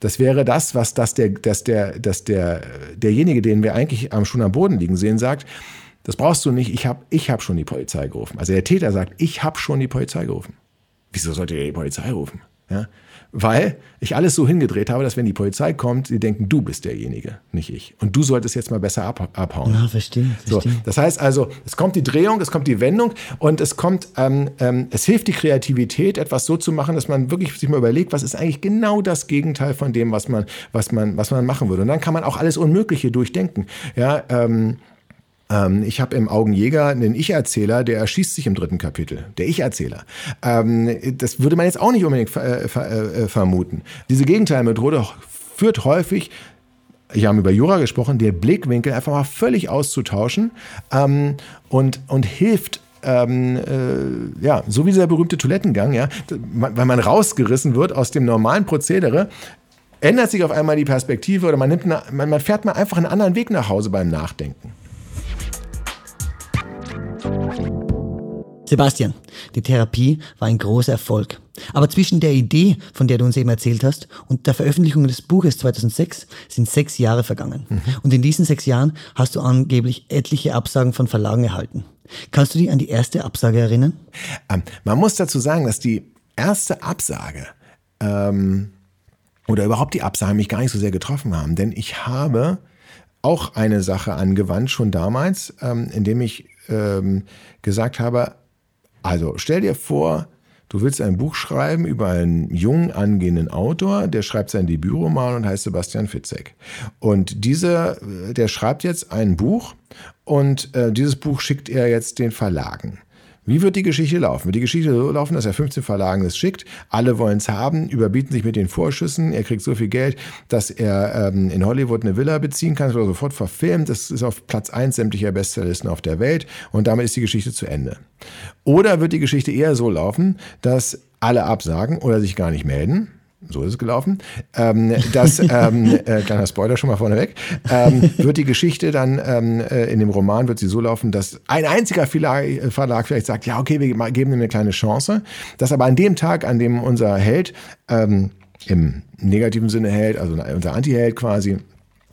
Das wäre das, was das der, dass der, dass der, derjenige, den wir eigentlich schon am Boden liegen sehen, sagt, das brauchst du nicht, ich habe ich hab schon die Polizei gerufen. Also der Täter sagt, ich habe schon die Polizei gerufen. Wieso sollte ihr die Polizei rufen? Ja? Weil ich alles so hingedreht habe, dass wenn die Polizei kommt, sie denken, du bist derjenige, nicht ich. Und du solltest jetzt mal besser ab, abhauen. Ja, verstehe. verstehe. So, das heißt also, es kommt die Drehung, es kommt die Wendung und es kommt, ähm, ähm, es hilft die Kreativität, etwas so zu machen, dass man wirklich sich mal überlegt, was ist eigentlich genau das Gegenteil von dem, was man, was man, was man machen würde. Und dann kann man auch alles Unmögliche durchdenken. Ja, ähm, ähm, ich habe im Augenjäger einen Ich-Erzähler, der erschießt sich im dritten Kapitel. Der Ich-Erzähler. Ähm, das würde man jetzt auch nicht unbedingt ver ver äh, vermuten. Diese Gegenteilmethode führt häufig ich habe über Jura gesprochen, der Blickwinkel einfach mal völlig auszutauschen ähm, und, und hilft ähm, äh, ja, so wie dieser berühmte Toilettengang, ja, weil man rausgerissen wird aus dem normalen Prozedere, ändert sich auf einmal die Perspektive oder man, nimmt eine, man, man fährt mal einfach einen anderen Weg nach Hause beim Nachdenken. Sebastian, die Therapie war ein großer Erfolg. Aber zwischen der Idee, von der du uns eben erzählt hast, und der Veröffentlichung des Buches 2006 sind sechs Jahre vergangen. Mhm. Und in diesen sechs Jahren hast du angeblich etliche Absagen von Verlagen erhalten. Kannst du dich an die erste Absage erinnern? Ähm, man muss dazu sagen, dass die erste Absage ähm, oder überhaupt die Absagen mich gar nicht so sehr getroffen haben. Denn ich habe auch eine Sache angewandt, schon damals, ähm, indem ich ähm, gesagt habe, also stell dir vor, du willst ein Buch schreiben über einen jungen angehenden Autor, der schreibt sein Debütroman und heißt Sebastian Fitzek. Und dieser, der schreibt jetzt ein Buch und äh, dieses Buch schickt er jetzt den Verlagen. Wie wird die Geschichte laufen? Wird die Geschichte so laufen, dass er 15 Verlagen es schickt, alle wollen es haben, überbieten sich mit den Vorschüssen, er kriegt so viel Geld, dass er ähm, in Hollywood eine Villa beziehen kann, wird sofort verfilmt, das ist auf Platz 1 sämtlicher Bestsellerlisten auf der Welt und damit ist die Geschichte zu Ende. Oder wird die Geschichte eher so laufen, dass alle absagen oder sich gar nicht melden, so ist es gelaufen, ähm, dass, ähm, äh, kleiner Spoiler schon mal vorneweg, ähm, wird die Geschichte dann ähm, äh, in dem Roman wird sie so laufen, dass ein einziger Verlag, Verlag vielleicht sagt, ja, okay, wir geben ihm eine kleine Chance, dass aber an dem Tag, an dem unser Held ähm, im negativen Sinne hält, also unser Anti-Held quasi,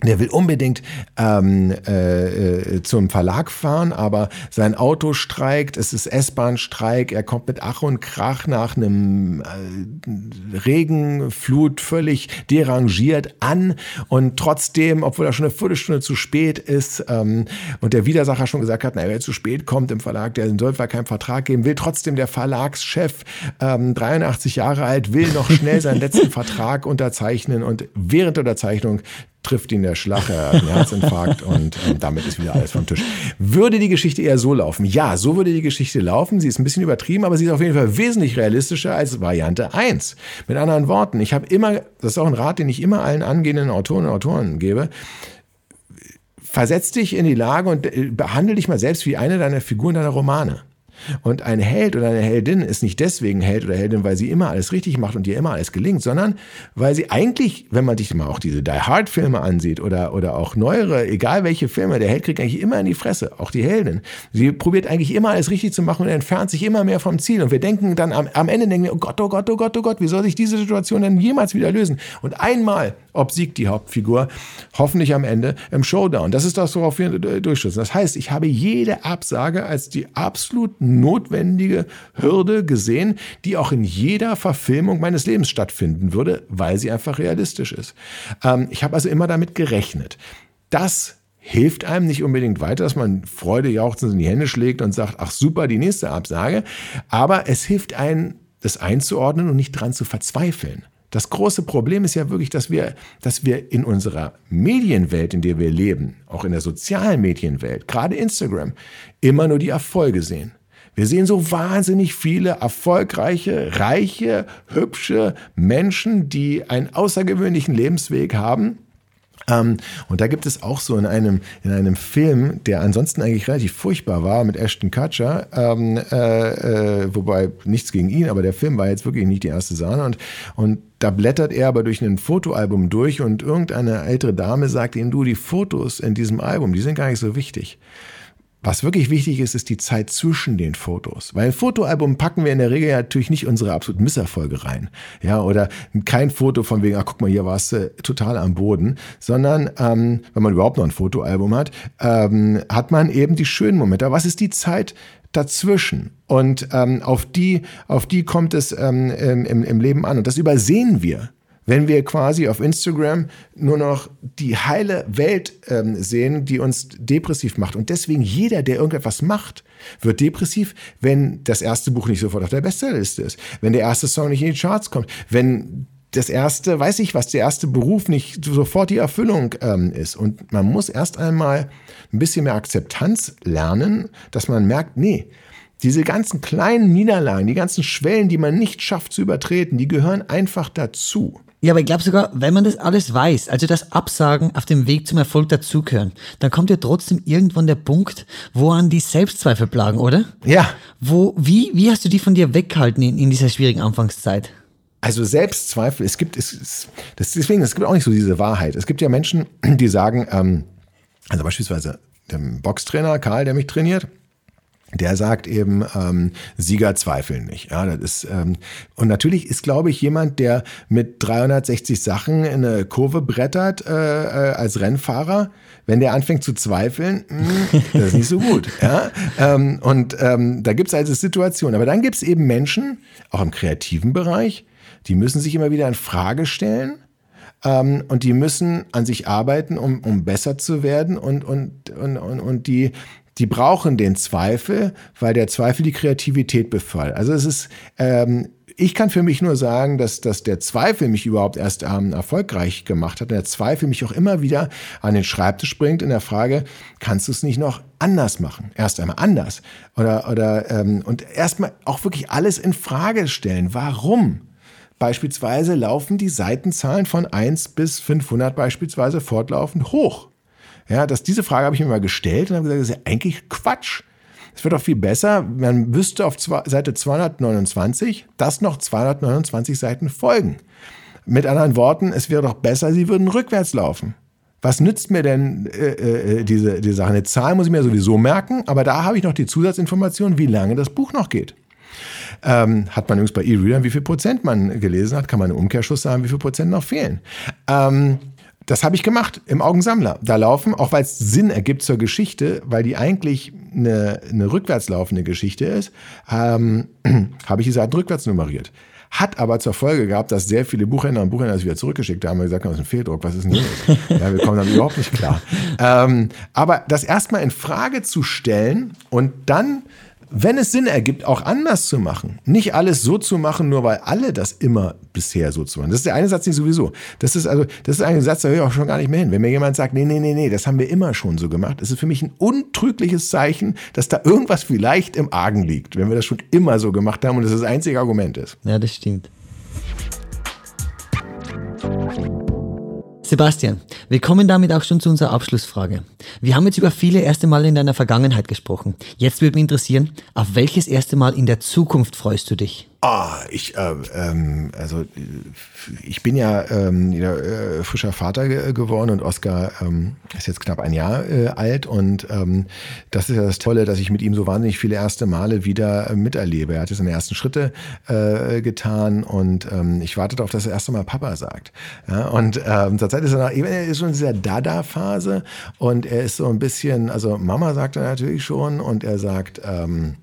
der will unbedingt ähm, äh, äh, zum Verlag fahren, aber sein Auto streikt, es ist S-Bahn-Streik, er kommt mit Ach und Krach nach einem äh, Regen, Flut völlig derangiert an und trotzdem, obwohl er schon eine Viertelstunde zu spät ist ähm, und der Widersacher schon gesagt hat, na, wer zu spät kommt im Verlag, der soll zwar keinen Vertrag geben, will trotzdem der Verlagschef, ähm, 83 Jahre alt, will noch schnell seinen letzten Vertrag unterzeichnen und während der Unterzeichnung trifft ihn der Schlag, er Herzinfarkt und ähm, damit ist wieder alles vom Tisch. Würde die Geschichte eher so laufen? Ja, so würde die Geschichte laufen. Sie ist ein bisschen übertrieben, aber sie ist auf jeden Fall wesentlich realistischer als Variante 1. Mit anderen Worten, ich habe immer, das ist auch ein Rat, den ich immer allen angehenden Autoren und Autoren gebe, versetz dich in die Lage und äh, behandle dich mal selbst wie eine deiner Figuren deiner Romane. Und ein Held oder eine Heldin ist nicht deswegen Held oder Heldin, weil sie immer alles richtig macht und ihr immer alles gelingt, sondern weil sie eigentlich, wenn man sich mal auch diese Die Hard Filme ansieht oder, oder auch neuere, egal welche Filme, der Held kriegt eigentlich immer in die Fresse, auch die Heldin. Sie probiert eigentlich immer alles richtig zu machen und entfernt sich immer mehr vom Ziel. Und wir denken dann am, am Ende, denken wir, oh Gott, oh Gott, oh Gott, oh Gott, wie soll sich diese Situation denn jemals wieder lösen? Und einmal obsiegt die Hauptfigur, hoffentlich am Ende im Showdown. Das ist das, worauf wir durchschützen. Das heißt, ich habe jede Absage als die absolut notwendige Hürde gesehen, die auch in jeder Verfilmung meines Lebens stattfinden würde, weil sie einfach realistisch ist. Ähm, ich habe also immer damit gerechnet. Das hilft einem nicht unbedingt weiter, dass man Freude jauchzend in die Hände schlägt und sagt, ach super, die nächste Absage. Aber es hilft einem, das einzuordnen und nicht dran zu verzweifeln. Das große Problem ist ja wirklich, dass wir, dass wir in unserer Medienwelt, in der wir leben, auch in der sozialen Medienwelt, gerade Instagram, immer nur die Erfolge sehen. Wir sehen so wahnsinnig viele erfolgreiche, reiche, hübsche Menschen, die einen außergewöhnlichen Lebensweg haben ähm, und da gibt es auch so in einem, in einem Film, der ansonsten eigentlich relativ furchtbar war, mit Ashton Kutcher, ähm, äh, äh, wobei nichts gegen ihn, aber der Film war jetzt wirklich nicht die erste Sahne und, und da blättert er aber durch ein Fotoalbum durch und irgendeine ältere Dame sagt ihm, du, die Fotos in diesem Album, die sind gar nicht so wichtig. Was wirklich wichtig ist, ist die Zeit zwischen den Fotos. Weil ein Fotoalbum packen wir in der Regel natürlich nicht unsere absoluten Misserfolge rein. Ja, oder kein Foto von wegen, ach guck mal, hier warst du total am Boden, sondern ähm, wenn man überhaupt noch ein Fotoalbum hat, ähm, hat man eben die schönen Momente. Was ist die Zeit dazwischen? Und ähm, auf die, auf die kommt es ähm, im, im Leben an. Und das übersehen wir wenn wir quasi auf Instagram nur noch die heile Welt ähm, sehen, die uns depressiv macht. Und deswegen jeder, der irgendetwas macht, wird depressiv, wenn das erste Buch nicht sofort auf der Bestsellerliste ist, wenn der erste Song nicht in die Charts kommt, wenn das erste, weiß ich was, der erste Beruf nicht sofort die Erfüllung ähm, ist. Und man muss erst einmal ein bisschen mehr Akzeptanz lernen, dass man merkt, nee, diese ganzen kleinen Niederlagen, die ganzen Schwellen, die man nicht schafft zu übertreten, die gehören einfach dazu. Ja, aber ich glaube sogar, wenn man das alles weiß, also das Absagen auf dem Weg zum Erfolg dazugehören, dann kommt ja trotzdem irgendwann der Punkt, wo an die Selbstzweifel plagen, oder? Ja. Wo, wie, wie hast du die von dir weggehalten in, in dieser schwierigen Anfangszeit? Also Selbstzweifel, es gibt, es, es, das, deswegen, es gibt auch nicht so diese Wahrheit. Es gibt ja Menschen, die sagen, ähm, also beispielsweise der Boxtrainer Karl, der mich trainiert, der sagt eben, ähm, Sieger zweifeln nicht. Ja, das ist, ähm, und natürlich ist, glaube ich, jemand, der mit 360 Sachen in eine Kurve brettert äh, äh, als Rennfahrer, wenn der anfängt zu zweifeln, mh, hm, das ist nicht so gut. ja? Ähm, und ähm, da gibt es also Situationen. Aber dann gibt es eben Menschen, auch im kreativen Bereich, die müssen sich immer wieder in Frage stellen ähm, und die müssen an sich arbeiten, um, um besser zu werden und, und, und, und, und die die brauchen den Zweifel, weil der Zweifel die Kreativität befördert. Also es ist, ähm, ich kann für mich nur sagen, dass, dass der Zweifel mich überhaupt erst ähm, erfolgreich gemacht hat. Und der Zweifel mich auch immer wieder an den Schreibtisch bringt in der Frage, kannst du es nicht noch anders machen? Erst einmal anders. Oder, oder ähm, und erstmal auch wirklich alles in Frage stellen. Warum? Beispielsweise laufen die Seitenzahlen von 1 bis 500 beispielsweise fortlaufend hoch. Ja, dass diese Frage habe ich mir mal gestellt und habe gesagt, das ist ja eigentlich Quatsch. Es wird doch viel besser, man wüsste auf Seite 229, dass noch 229 Seiten folgen. Mit anderen Worten, es wäre doch besser, sie würden rückwärts laufen. Was nützt mir denn äh, äh, diese, diese Sache? Eine Zahl muss ich mir sowieso merken, aber da habe ich noch die Zusatzinformation, wie lange das Buch noch geht. Ähm, hat man übrigens bei E-Readern, wie viel Prozent man gelesen hat, kann man einen Umkehrschluss sagen, wie viel Prozent noch fehlen. Ähm, das habe ich gemacht im Augensammler. Da laufen, auch weil es Sinn ergibt zur Geschichte, weil die eigentlich eine, eine rückwärts laufende Geschichte ist, ähm, habe ich die Seiten rückwärts nummeriert. hat aber zur Folge gehabt, dass sehr viele Buchhändler und Buchhändler es wieder zurückgeschickt haben und gesagt haben, das ist ein Fehldruck, was ist denn hier? ja, wir kommen damit überhaupt nicht klar. Ähm, aber das erstmal in Frage zu stellen und dann wenn es Sinn ergibt, auch anders zu machen. Nicht alles so zu machen, nur weil alle das immer bisher so zu machen. Das ist der eine Satz nicht sowieso. Das ist also, das ist ein Satz, da höre ich auch schon gar nicht mehr hin. Wenn mir jemand sagt, nee, nee, nee, nee, das haben wir immer schon so gemacht, das ist für mich ein untrügliches Zeichen, dass da irgendwas vielleicht im Argen liegt, wenn wir das schon immer so gemacht haben und das das einzige Argument ist. Ja, das stimmt. Sebastian, wir kommen damit auch schon zu unserer Abschlussfrage. Wir haben jetzt über viele erste Male in deiner Vergangenheit gesprochen. Jetzt würde mich interessieren, auf welches erste Mal in der Zukunft freust du dich? Ah, ich, äh, ähm, also ich bin ja ähm, äh, frischer Vater ge geworden und Oskar ähm, ist jetzt knapp ein Jahr äh, alt und ähm, das ist ja das Tolle, dass ich mit ihm so wahnsinnig viele erste Male wieder äh, miterlebe. Er hat jetzt seine ersten Schritte äh, getan und ähm, ich warte darauf, dass er das erste Mal Papa sagt. Ja, und ähm, zurzeit ist er noch, ist schon in dieser Dada-Phase und er ist so ein bisschen, also Mama sagt er natürlich schon und er sagt, ähm,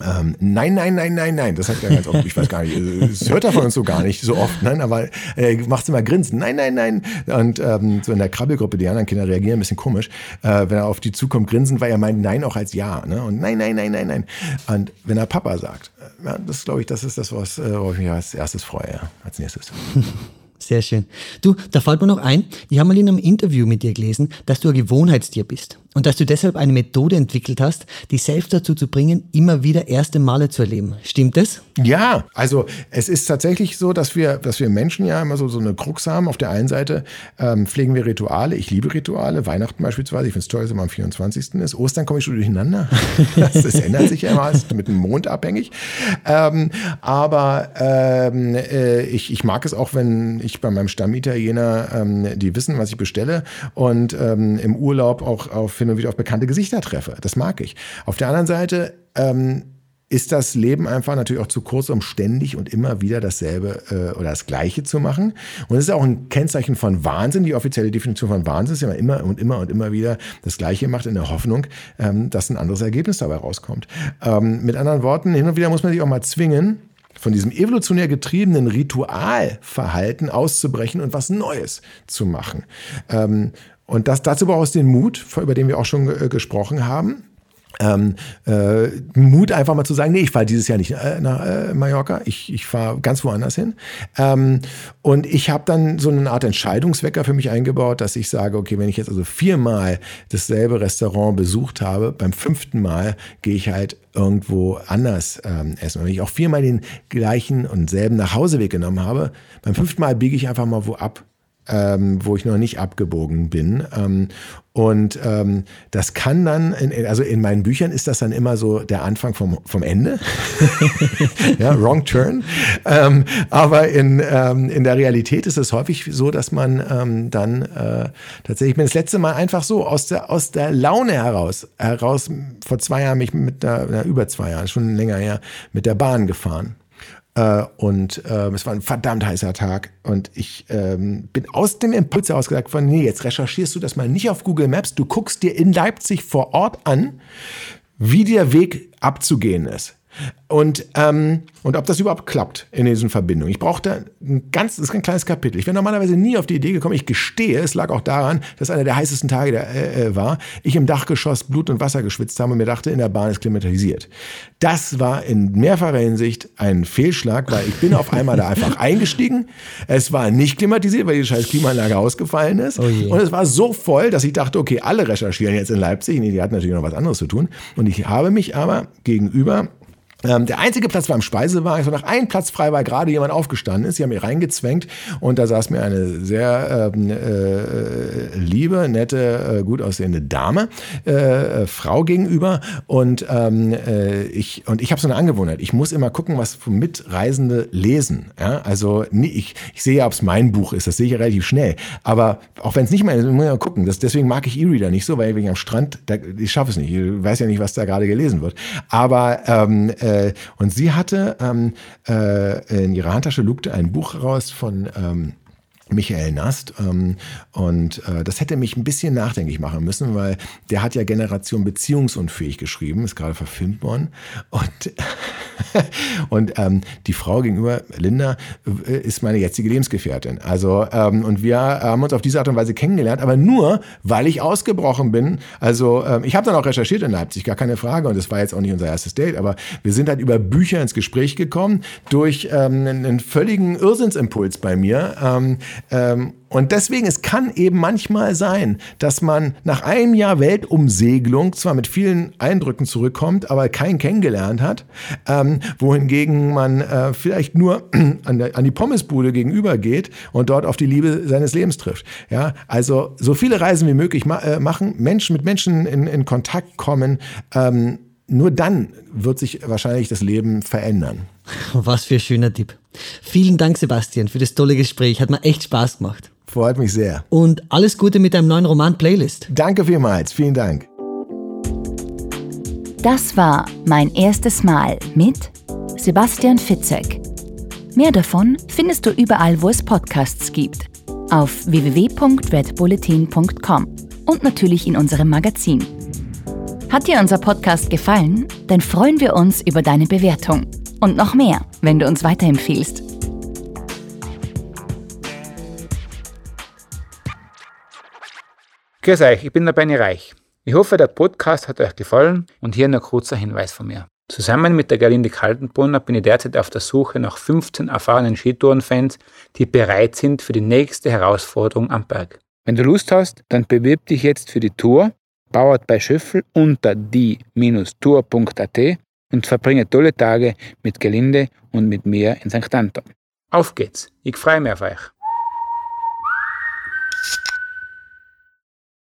ähm, nein, nein, nein, nein, nein. Das sagt er ganz oft. Ich weiß gar nicht. Das hört er von uns so gar nicht so oft. Nein, aber er macht immer grinsen. Nein, nein, nein. Und ähm, so in der Krabbelgruppe, die anderen Kinder reagieren ein bisschen komisch, äh, wenn er auf die zukommt, grinsen, weil er meint Nein auch als Ja. Ne? Und nein, nein, nein, nein, nein. Und wenn er Papa sagt, äh, ja, das glaube ich, das ist das, äh, worauf ich mich als erstes freue, als nächstes. Sehr schön. Du, da fällt mir noch ein, ich habe mal in einem Interview mit dir gelesen, dass du ein Gewohnheitstier bist und dass du deshalb eine Methode entwickelt hast, dich selbst dazu zu bringen, immer wieder erste Male zu erleben. Stimmt das? Ja, also es ist tatsächlich so, dass wir, dass wir Menschen ja immer so, so eine Krux haben. Auf der einen Seite ähm, pflegen wir Rituale. Ich liebe Rituale. Weihnachten beispielsweise. Ich finde es toll, dass immer am 24. ist. Ostern komme ich schon durcheinander. das, das ändert sich ja immer, ist mit dem Mond abhängig. Ähm, aber ähm, äh, ich, ich mag es auch, wenn ich bei meinem Stammitaliener, ähm, die wissen, was ich bestelle und ähm, im Urlaub auch auf und wieder auf bekannte Gesichter treffe. Das mag ich. Auf der anderen Seite ähm, ist das Leben einfach natürlich auch zu kurz, um ständig und immer wieder dasselbe äh, oder das Gleiche zu machen. Und es ist auch ein Kennzeichen von Wahnsinn. Die offizielle Definition von Wahnsinn ist ja immer und immer und immer wieder das Gleiche macht in der Hoffnung, ähm, dass ein anderes Ergebnis dabei rauskommt. Ähm, mit anderen Worten, hin und wieder muss man sich auch mal zwingen, von diesem evolutionär getriebenen Ritualverhalten auszubrechen und was Neues zu machen. Ähm, und das, dazu braucht es den Mut, über den wir auch schon äh, gesprochen haben. Ähm, äh, Mut einfach mal zu sagen, nee, ich fahre dieses Jahr nicht äh, nach äh, Mallorca, ich, ich fahre ganz woanders hin. Ähm, und ich habe dann so eine Art Entscheidungswecker für mich eingebaut, dass ich sage, okay, wenn ich jetzt also viermal dasselbe Restaurant besucht habe, beim fünften Mal gehe ich halt irgendwo anders ähm, essen. Wenn ich auch viermal den gleichen und selben Nachhauseweg genommen habe, beim fünften Mal biege ich einfach mal wo ab ähm, wo ich noch nicht abgebogen bin. Ähm, und ähm, das kann dann, in, also in meinen Büchern ist das dann immer so der Anfang vom, vom Ende. ja, wrong turn. Ähm, aber in, ähm, in der Realität ist es häufig so, dass man ähm, dann äh, tatsächlich, ich bin das letzte Mal einfach so aus der, aus der Laune heraus, heraus, vor zwei Jahren mich mit der, na, über zwei Jahren, schon länger her, mit der Bahn gefahren. Äh, und äh, es war ein verdammt heißer Tag. Und ich ähm, bin aus dem Impuls heraus gesagt von, nee, jetzt recherchierst du das mal nicht auf Google Maps. Du guckst dir in Leipzig vor Ort an, wie der Weg abzugehen ist. Und, ähm, und ob das überhaupt klappt in diesen Verbindungen. Ich brauchte ein ganz, das ist ein kleines Kapitel. Ich wäre normalerweise nie auf die Idee gekommen. Ich gestehe, es lag auch daran, dass einer der heißesten Tage der, äh, äh, war. Ich im Dachgeschoss Blut und Wasser geschwitzt habe und mir dachte, in der Bahn ist klimatisiert. Das war in mehrfacher Hinsicht ein Fehlschlag, weil ich bin auf einmal da einfach eingestiegen. Es war nicht klimatisiert, weil die scheiß Klimaanlage ausgefallen ist. Oh und es war so voll, dass ich dachte, okay, alle recherchieren jetzt in Leipzig. Nee, die hatten natürlich noch was anderes zu tun. Und ich habe mich aber gegenüber ähm, der einzige Platz war im Speisewagen. Es war noch ein Platz frei, weil gerade jemand aufgestanden ist. Sie haben mich reingezwängt und da saß mir eine sehr ähm, äh, liebe, nette, äh, gut aussehende Dame, äh, äh Frau gegenüber. Und ähm, äh, ich und ich habe so eine Angewohnheit. Ich muss immer gucken, was Mitreisende lesen. Ja? Also nie, ich, ich sehe ja, ob es mein Buch ist. Das sehe ich ja relativ schnell. Aber auch wenn es nicht mein ist, muss ich mal gucken. Das, deswegen mag ich E-Reader nicht so, weil ich am Strand, da, ich schaffe es nicht. Ich weiß ja nicht, was da gerade gelesen wird. Aber ähm, äh, und sie hatte ähm, äh, in ihrer Handtasche lugte ein Buch raus von ähm, Michael Nast. Ähm, und äh, das hätte mich ein bisschen nachdenklich machen müssen, weil der hat ja Generation Beziehungsunfähig geschrieben, ist gerade verfilmt worden. Und, und ähm, die Frau gegenüber, Linda, äh, ist meine jetzige Lebensgefährtin. Also, ähm, und wir haben uns auf diese Art und Weise kennengelernt, aber nur, weil ich ausgebrochen bin. Also, ähm, ich habe dann auch recherchiert in Leipzig, gar keine Frage. Und das war jetzt auch nicht unser erstes Date, aber wir sind halt über Bücher ins Gespräch gekommen, durch ähm, einen, einen völligen Irrsinnsimpuls bei mir. Ähm, und deswegen, es kann eben manchmal sein, dass man nach einem Jahr Weltumsegelung zwar mit vielen Eindrücken zurückkommt, aber keinen kennengelernt hat, ähm, wohingegen man äh, vielleicht nur an, der, an die Pommesbude gegenüber geht und dort auf die Liebe seines Lebens trifft. Ja, also so viele Reisen wie möglich ma äh, machen, Menschen mit Menschen in, in Kontakt kommen. Ähm, nur dann wird sich wahrscheinlich das Leben verändern. Was für ein schöner Tipp. Vielen Dank, Sebastian, für das tolle Gespräch. Hat mir echt Spaß gemacht. Freut mich sehr. Und alles Gute mit deinem neuen Roman Playlist. Danke vielmals. Vielen Dank. Das war mein erstes Mal mit Sebastian Fitzek. Mehr davon findest du überall, wo es Podcasts gibt. Auf www.redbulletin.com und natürlich in unserem Magazin. Hat dir unser Podcast gefallen? Dann freuen wir uns über deine Bewertung. Und noch mehr, wenn du uns weiterempfiehlst. Grüß euch, ich bin der Benny Reich. Ich hoffe, der Podcast hat euch gefallen und hier noch kurzer Hinweis von mir. Zusammen mit der Gerlinde Kaltenbrunner bin ich derzeit auf der Suche nach 15 erfahrenen Skitourenfans, die bereit sind für die nächste Herausforderung am Berg. Wenn du Lust hast, dann bewirb dich jetzt für die Tour, bauert bei Schöffel unter die-tour.at und verbringe tolle Tage mit Gelinde und mit mir in St. Anton. Auf geht's, ich freue mich auf euch.